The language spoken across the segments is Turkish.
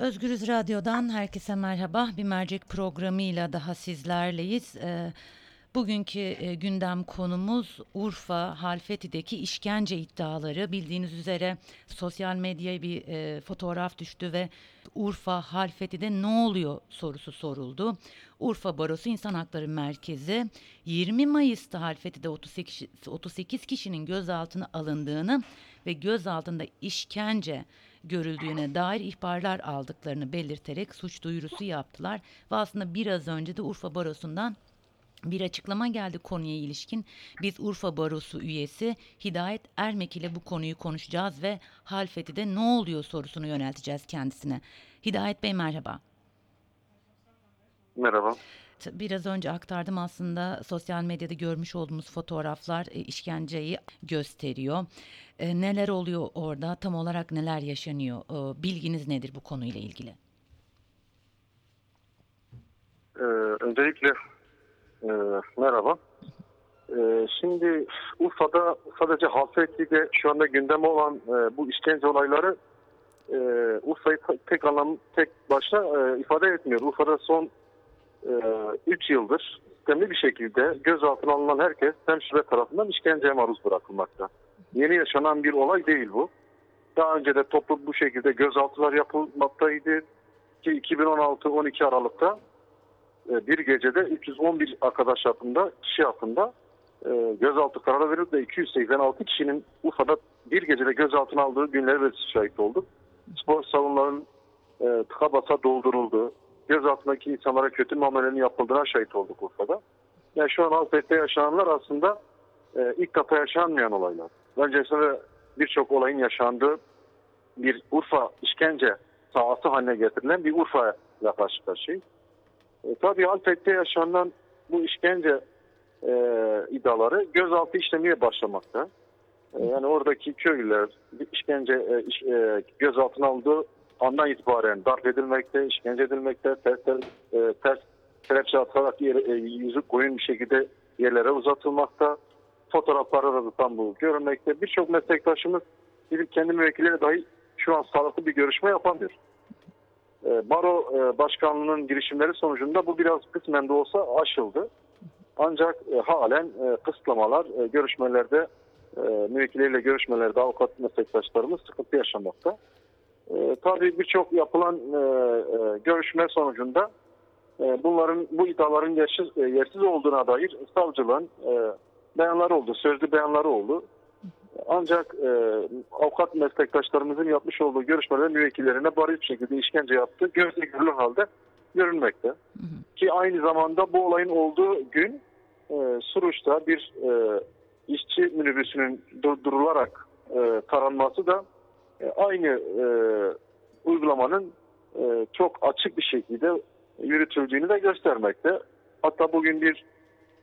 Özgürüz Radyo'dan herkese merhaba. Bir mercek programıyla daha sizlerleyiz. Ee, bugünkü e, gündem konumuz Urfa Halfeti'deki işkence iddiaları. Bildiğiniz üzere sosyal medyaya bir e, fotoğraf düştü ve Urfa Halfeti'de ne oluyor sorusu soruldu. Urfa Barosu İnsan Hakları Merkezi 20 Mayıs'ta Halfeti'de 38, 38 kişinin gözaltına alındığını ve gözaltında işkence görüldüğüne dair ihbarlar aldıklarını belirterek suç duyurusu yaptılar. Ve aslında biraz önce de Urfa Barosu'ndan bir açıklama geldi konuya ilişkin. Biz Urfa Barosu üyesi Hidayet Ermek ile bu konuyu konuşacağız ve Halfeti'de ne oluyor sorusunu yönelteceğiz kendisine. Hidayet Bey merhaba. Merhaba. Biraz önce aktardım aslında sosyal medyada görmüş olduğumuz fotoğraflar e, işkenceyi gösteriyor. E, neler oluyor orada? Tam olarak neler yaşanıyor? E, bilginiz nedir bu konuyla ilgili? Ee, öncelikle e, merhaba. Ee, şimdi Urfa'da sadece Halfeti'de şu anda gündem olan e, bu işkence olayları e, Urfa'yı tek anlam tek başına e, ifade etmiyor. Urfa'da son 3 yıldır sistemli bir şekilde gözaltına alınan herkes hemşire tarafından işkenceye maruz bırakılmakta. Yeni yaşanan bir olay değil bu. Daha önce de toplu bu şekilde gözaltılar yapılmaktaydı ki 2016-12 Aralık'ta e, bir gecede 311 arkadaş hakkında, kişi hakkında e, gözaltı kararı verildi de 286 kişinin Urfa'da bir gecede gözaltına aldığı günlere de şahit olduk. Spor salonlarının e, tıka basa doldurulduğu, gözaltındaki insanlara kötü muamelenin yapıldığına şahit olduk Urfa'da. Yani şu an Halfet'te yaşananlar aslında e, ilk defa yaşanmayan olaylar. Öncesinde birçok olayın yaşandığı bir Urfa işkence sahası haline getirilen bir Urfa ile karşı karşıyayız. E, tabii Alpet'te yaşanan bu işkence e, iddiaları gözaltı işlemeye başlamakta. E, yani oradaki köylüler işkence e, iş, e, gözaltına aldığı andan itibaren darp edilmekte, işkence edilmekte, ters, e, ters kelepçe atarak yer, e, yüzü koyun bir şekilde yerlere uzatılmakta. Fotoğraflarda da tam bu görünmekte. Birçok meslektaşımız gidip kendi müvekkilleri dahi şu an sağlıklı bir görüşme yapamıyor. E, Baro e, başkanlığının girişimleri sonucunda bu biraz kısmen de olsa aşıldı. Ancak e, halen e, kısıtlamalar e, görüşmelerde e, müvekkilleriyle görüşmelerde avukat meslektaşlarımız sıkıntı yaşamakta. E, tabii birçok yapılan e, e, görüşme sonucunda e, bunların bu iddiaların yersiz, e, yersiz olduğuna dair savcılığın e, beyanları oldu, sözlü beyanları oldu. Ancak e, avukat meslektaşlarımızın yapmış olduğu görüşmelerde müvekkillerine bariz bir şekilde işkence yaptı. Gözle görülür halde görünmekte. Ki aynı zamanda bu olayın olduğu gün e, Suruç'ta bir e, işçi minibüsünün durdurularak e, taranması da aynı e, uygulamanın e, çok açık bir şekilde yürütüldüğünü de göstermekte. Hatta bugün bir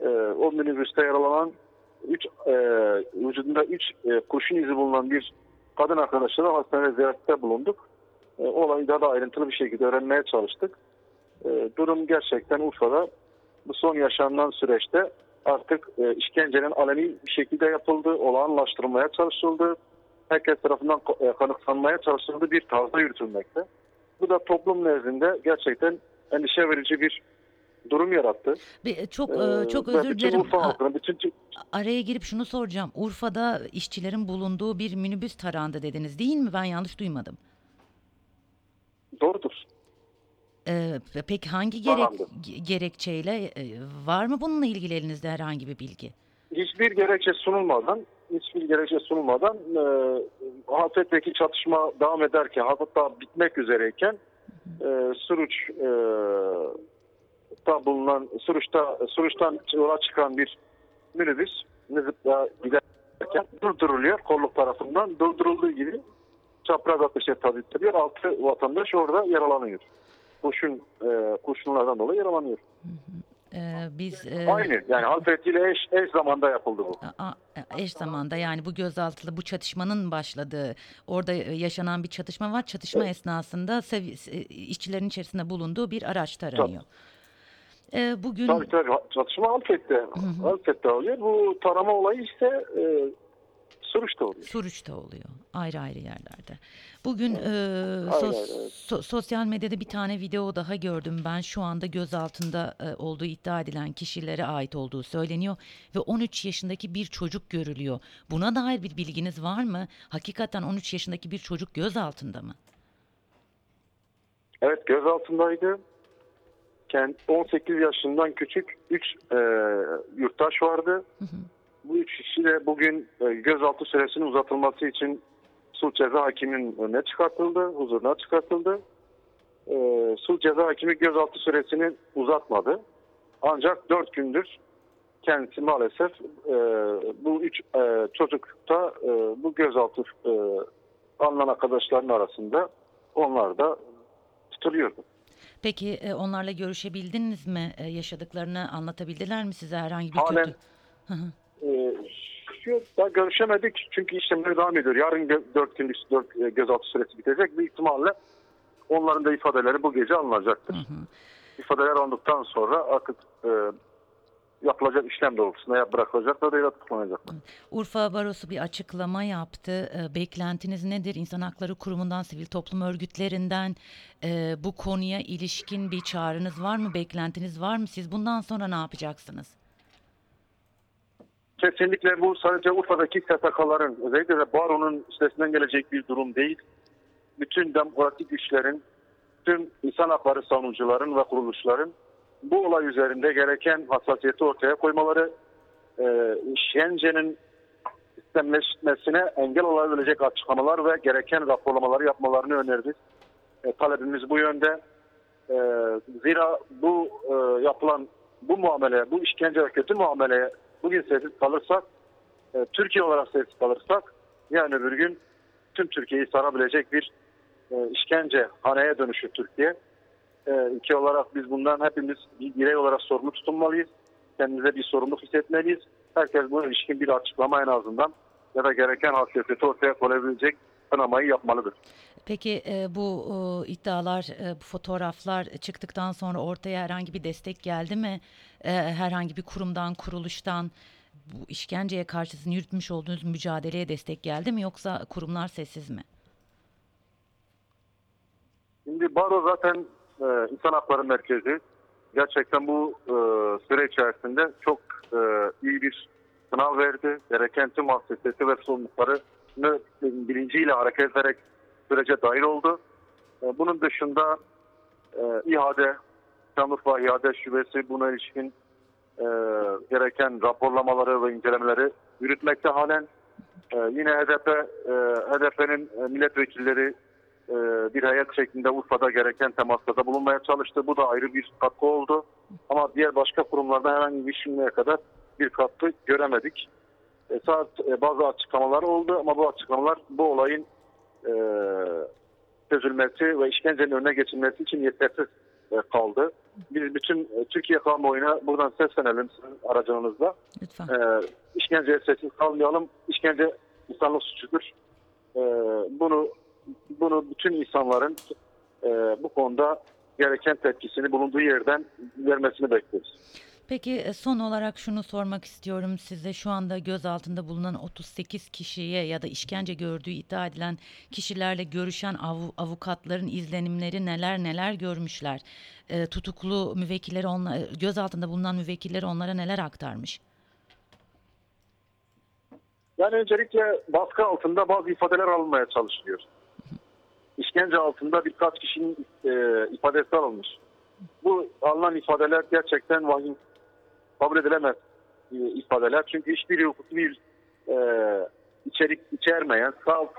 e, o minibüste yaralanan üç, e, vücudunda 3 e, kurşun izi bulunan bir kadın arkadaşlara hastanede ziyarette bulunduk. E, olayı daha da ayrıntılı bir şekilde öğrenmeye çalıştık. E, durum gerçekten Urfa'da bu son yaşanan süreçte artık e, işkencenin aleni bir şekilde yapıldı, olağanlaştırılmaya çalışıldı. Herkes tarafından e, kanıksanmaya çalışıldığı bir tarzda yürütülmekte. Bu da toplum nezdinde gerçekten endişe verici bir durum yarattı. Bir, çok Ee, e, çok ve özür dilerim. Urfa A- halkına, bütün araya girip şunu soracağım. Urfa'da işçilerin bulunduğu bir minibüs tarandı dediniz değil mi? Ben yanlış duymadım. doğrudur. Ee, peki hangi gerek gerekçeyle e, var mı bununla ilgili elinizde herhangi bir bilgi? hiçbir gerekçe sunulmadan hiçbir gerekçe sunulmadan e, Halfet'teki çatışma devam ederken hatta bitmek üzereyken e, Suruç e, da bulunan Suruç'ta Suruç'tan yola çıkan bir minibüs Nizip'le giderken durduruluyor kolluk tarafından durdurulduğu gibi çapraz ateşe tabi ediliyor. Altı vatandaş orada yaralanıyor. Kurşun, e, kurşunlardan dolayı yaralanıyor. Ee, biz e, Aynı yani Halfet ile eş, eş zamanda yapıldı bu. a- eş zamanda yani bu gözaltılı bu çatışmanın başladığı orada e, yaşanan bir çatışma var. Çatışma esnasında sevi- e, işçilerin içerisinde bulunduğu bir araç taranıyor. Ee, bugün Tabii tabii çatışma Halfet'te. Halfet'te oluyor. Bu tarama olayı ise e, Suruç'ta oluyor. Suruç'ta oluyor. Ayrı ayrı yerlerde. Bugün e, Aynen, sos- evet. so- sosyal medyada bir tane video daha gördüm ben. Şu anda gözaltında e, olduğu iddia edilen kişilere ait olduğu söyleniyor ve 13 yaşındaki bir çocuk görülüyor. Buna dair bir bilginiz var mı? Hakikaten 13 yaşındaki bir çocuk gözaltında mı? Evet gözaltındaydı. Kend- 18 yaşından küçük 3 yurttaş vardı. Bu üç kişi de bugün e, gözaltı süresinin uzatılması için sulh ceza hakiminin önüne çıkartıldı, huzuruna çıkartıldı. E, sulh ceza hakimi gözaltı süresini uzatmadı. Ancak 4 gündür kendisi maalesef e, bu üç e, çocukta e, bu gözaltı e, alınan arkadaşların arasında onlar da tutuluyordu. Peki e, onlarla görüşebildiniz mi? E, yaşadıklarını anlatabildiler mi size herhangi bir Halen- kötü? Hı hı. Ee, şu da görüşemedik çünkü işlemler devam ediyor. Yarın gö- 4 günlük 4 gözaltı süresi bitecek. Büyük ihtimalle onların da ifadeleri bu gece alınacaktır. İfadeler alındıktan sonra artık e, yapılacak işlem doğrultusunda ya bırakılacaklar ya da tutuklanacaklar. Urfa Barosu bir açıklama yaptı. E, beklentiniz nedir? İnsan Hakları Kurumu'ndan, sivil toplum örgütlerinden e, bu konuya ilişkin bir çağrınız var mı? Beklentiniz var mı? Siz bundan sonra ne yapacaksınız? Kesinlikle bu sadece Urfa'daki STK'ların özellikle de baronun üstesinden gelecek bir durum değil. Bütün demokratik güçlerin, tüm insan hakları savunucuların ve kuruluşların bu olay üzerinde gereken hassasiyeti ortaya koymaları, e, işkencenin sistemleşmesine engel olabilecek açıklamalar ve gereken raporlamaları yapmalarını önerdik. E, talebimiz bu yönde. E, zira bu e, yapılan bu muamele, bu işkence ve kötü muameleye bugün sessiz kalırsak, e, Türkiye olarak sessiz kalırsak, yani öbür gün tüm Türkiye'yi sarabilecek bir e, işkence haneye dönüşür Türkiye. E, ülke olarak biz bundan hepimiz bir birey olarak sorumlu tutunmalıyız. Kendimize bir sorumluluk hissetmeliyiz. Herkes buna ilişkin bir açıklama en azından ya da gereken hassasiyeti ortaya koyabilecek kınamayı yapmalıdır. Peki e, bu e, iddialar, e, bu fotoğraflar çıktıktan sonra ortaya herhangi bir destek geldi mi? E, herhangi bir kurumdan, kuruluştan bu işkenceye karşı sizin yürütmüş olduğunuz mücadeleye destek geldi mi? Yoksa kurumlar sessiz mi? Şimdi Baro zaten e, insan hakları merkezi. Gerçekten bu e, süre içerisinde çok e, iyi bir sınav verdi. Gereken tüm hassasiyeti ve sorumluluklarını bilinciyle hareket ederek sürece dahil oldu. E, bunun dışında e, İHA'de, Şanlıurfa İHA'de şubesi buna ilişkin e, gereken raporlamaları ve incelemeleri yürütmekte halen. E, yine HDP, e, HDP'nin e, milletvekilleri e, bir heyet şeklinde Urfa'da gereken temaslarda bulunmaya çalıştı. Bu da ayrı bir katkı oldu. Ama diğer başka kurumlarda herhangi bir şimdiye kadar bir katkı göremedik. E, saat e, bazı açıklamalar oldu ama bu açıklamalar bu olayın e, çözülmesi ve işkencenin önüne geçilmesi için yetersiz e, kaldı. Biz bütün e, Türkiye kamuoyuna buradan seslenelim sizin aracınızla. Lütfen. E, işkenceye sessiz kalmayalım. İşkence insanlık suçudur. E, bunu bunu bütün insanların e, bu konuda gereken tepkisini bulunduğu yerden vermesini bekliyoruz. Peki e, son olarak şunu sormak istiyorum size. Şu anda gözaltında bulunan 38 kişiye ya da işkence gördüğü iddia edilen kişilerle görüşen av- avukatların izlenimleri neler neler görmüşler? E, tutuklu müvekkilleri onla, e, gözaltında bulunan müvekkilleri onlara neler aktarmış? Yani öncelikle baskı altında bazı ifadeler alınmaya çalışılıyor. İşkence altında birkaç kişinin e, ifadesi alınmış. Bu alınan ifadeler gerçekten vahim, kabul edilemez e, ifadeler. Çünkü hiçbir hukuki bir e, içerik içermeyen salt,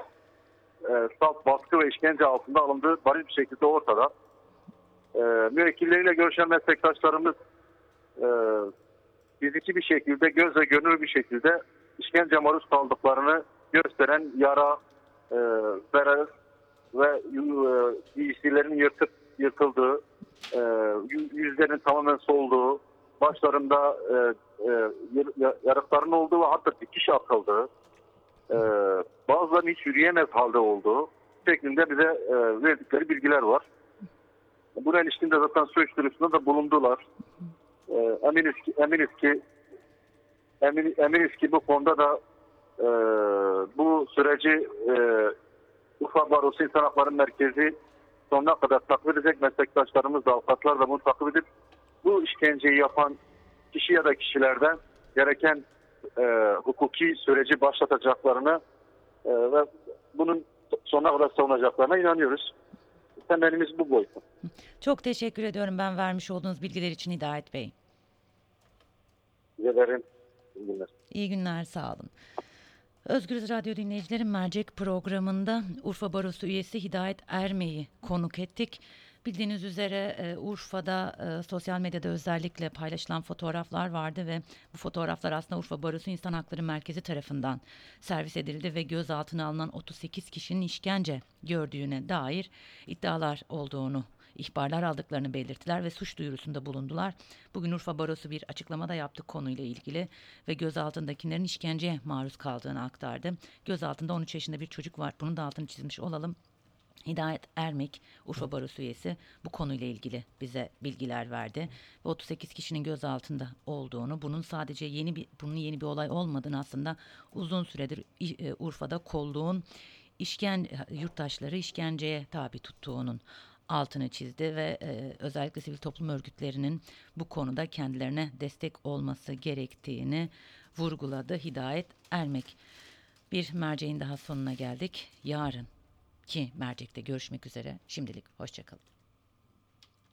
e, salt baskı ve işkence altında alındığı bariz bir şekilde ortada. E, müvekkilleriyle görüşen meslektaşlarımız e, fiziki bir şekilde, gözle görünür bir şekilde işkence maruz kaldıklarını gösteren yara, e, zarar ve e, giysilerin yırtıp yırtıldığı, e, yü- yüzlerinin tamamen solduğu, başlarında e, e, yar- ya- yarıkların olduğu ve hatta dikiş atıldığı, e, bazılarının hiç yürüyemez halde olduğu şeklinde bize e, verdikleri bilgiler var. Buna ilişkin de zaten suç duyurusunda da bulundular. E, eminiz ki, eminiz ki emin, eminiz ki bu konuda da e, bu süreci e, Urfa Barosu İnsan Hakları Merkezi sonuna kadar takip edecek meslektaşlarımız da avukatlar da bunu takip edip bu işkenceyi yapan kişi ya da kişilerden gereken e, hukuki süreci başlatacaklarını e, ve bunun sonuna kadar savunacaklarına inanıyoruz. Temelimiz bu boyutta. Çok teşekkür ediyorum ben vermiş olduğunuz bilgiler için Hidayet Bey. Size verin. İyi günler. İyi günler, sağ olun. Özgürüz Radyo dinleyicilerin mercek programında Urfa Barosu üyesi Hidayet Erme'yi konuk ettik. Bildiğiniz üzere e, Urfa'da e, sosyal medyada özellikle paylaşılan fotoğraflar vardı ve bu fotoğraflar aslında Urfa Barosu İnsan Hakları Merkezi tarafından servis edildi ve gözaltına alınan 38 kişinin işkence gördüğüne dair iddialar olduğunu ihbarlar aldıklarını belirttiler ve suç duyurusunda bulundular. Bugün Urfa Barosu bir açıklama da yaptı konuyla ilgili ve gözaltındakilerin işkenceye maruz kaldığını aktardı. Gözaltında 13 yaşında bir çocuk var. Bunun da altını çizmiş olalım. Hidayet Ermek, Urfa Barosu üyesi bu konuyla ilgili bize bilgiler verdi. Ve 38 kişinin gözaltında olduğunu, bunun sadece yeni bir bunun yeni bir olay olmadığını aslında uzun süredir e, Urfa'da kolluğun işken yurttaşları işkenceye tabi tuttuğunun altını çizdi ve e, özellikle sivil toplum örgütlerinin bu konuda kendilerine destek olması gerektiğini vurguladı Hidayet Ermek. Bir merceğin daha sonuna geldik. Yarın ki mercekte görüşmek üzere. Şimdilik hoşçakalın.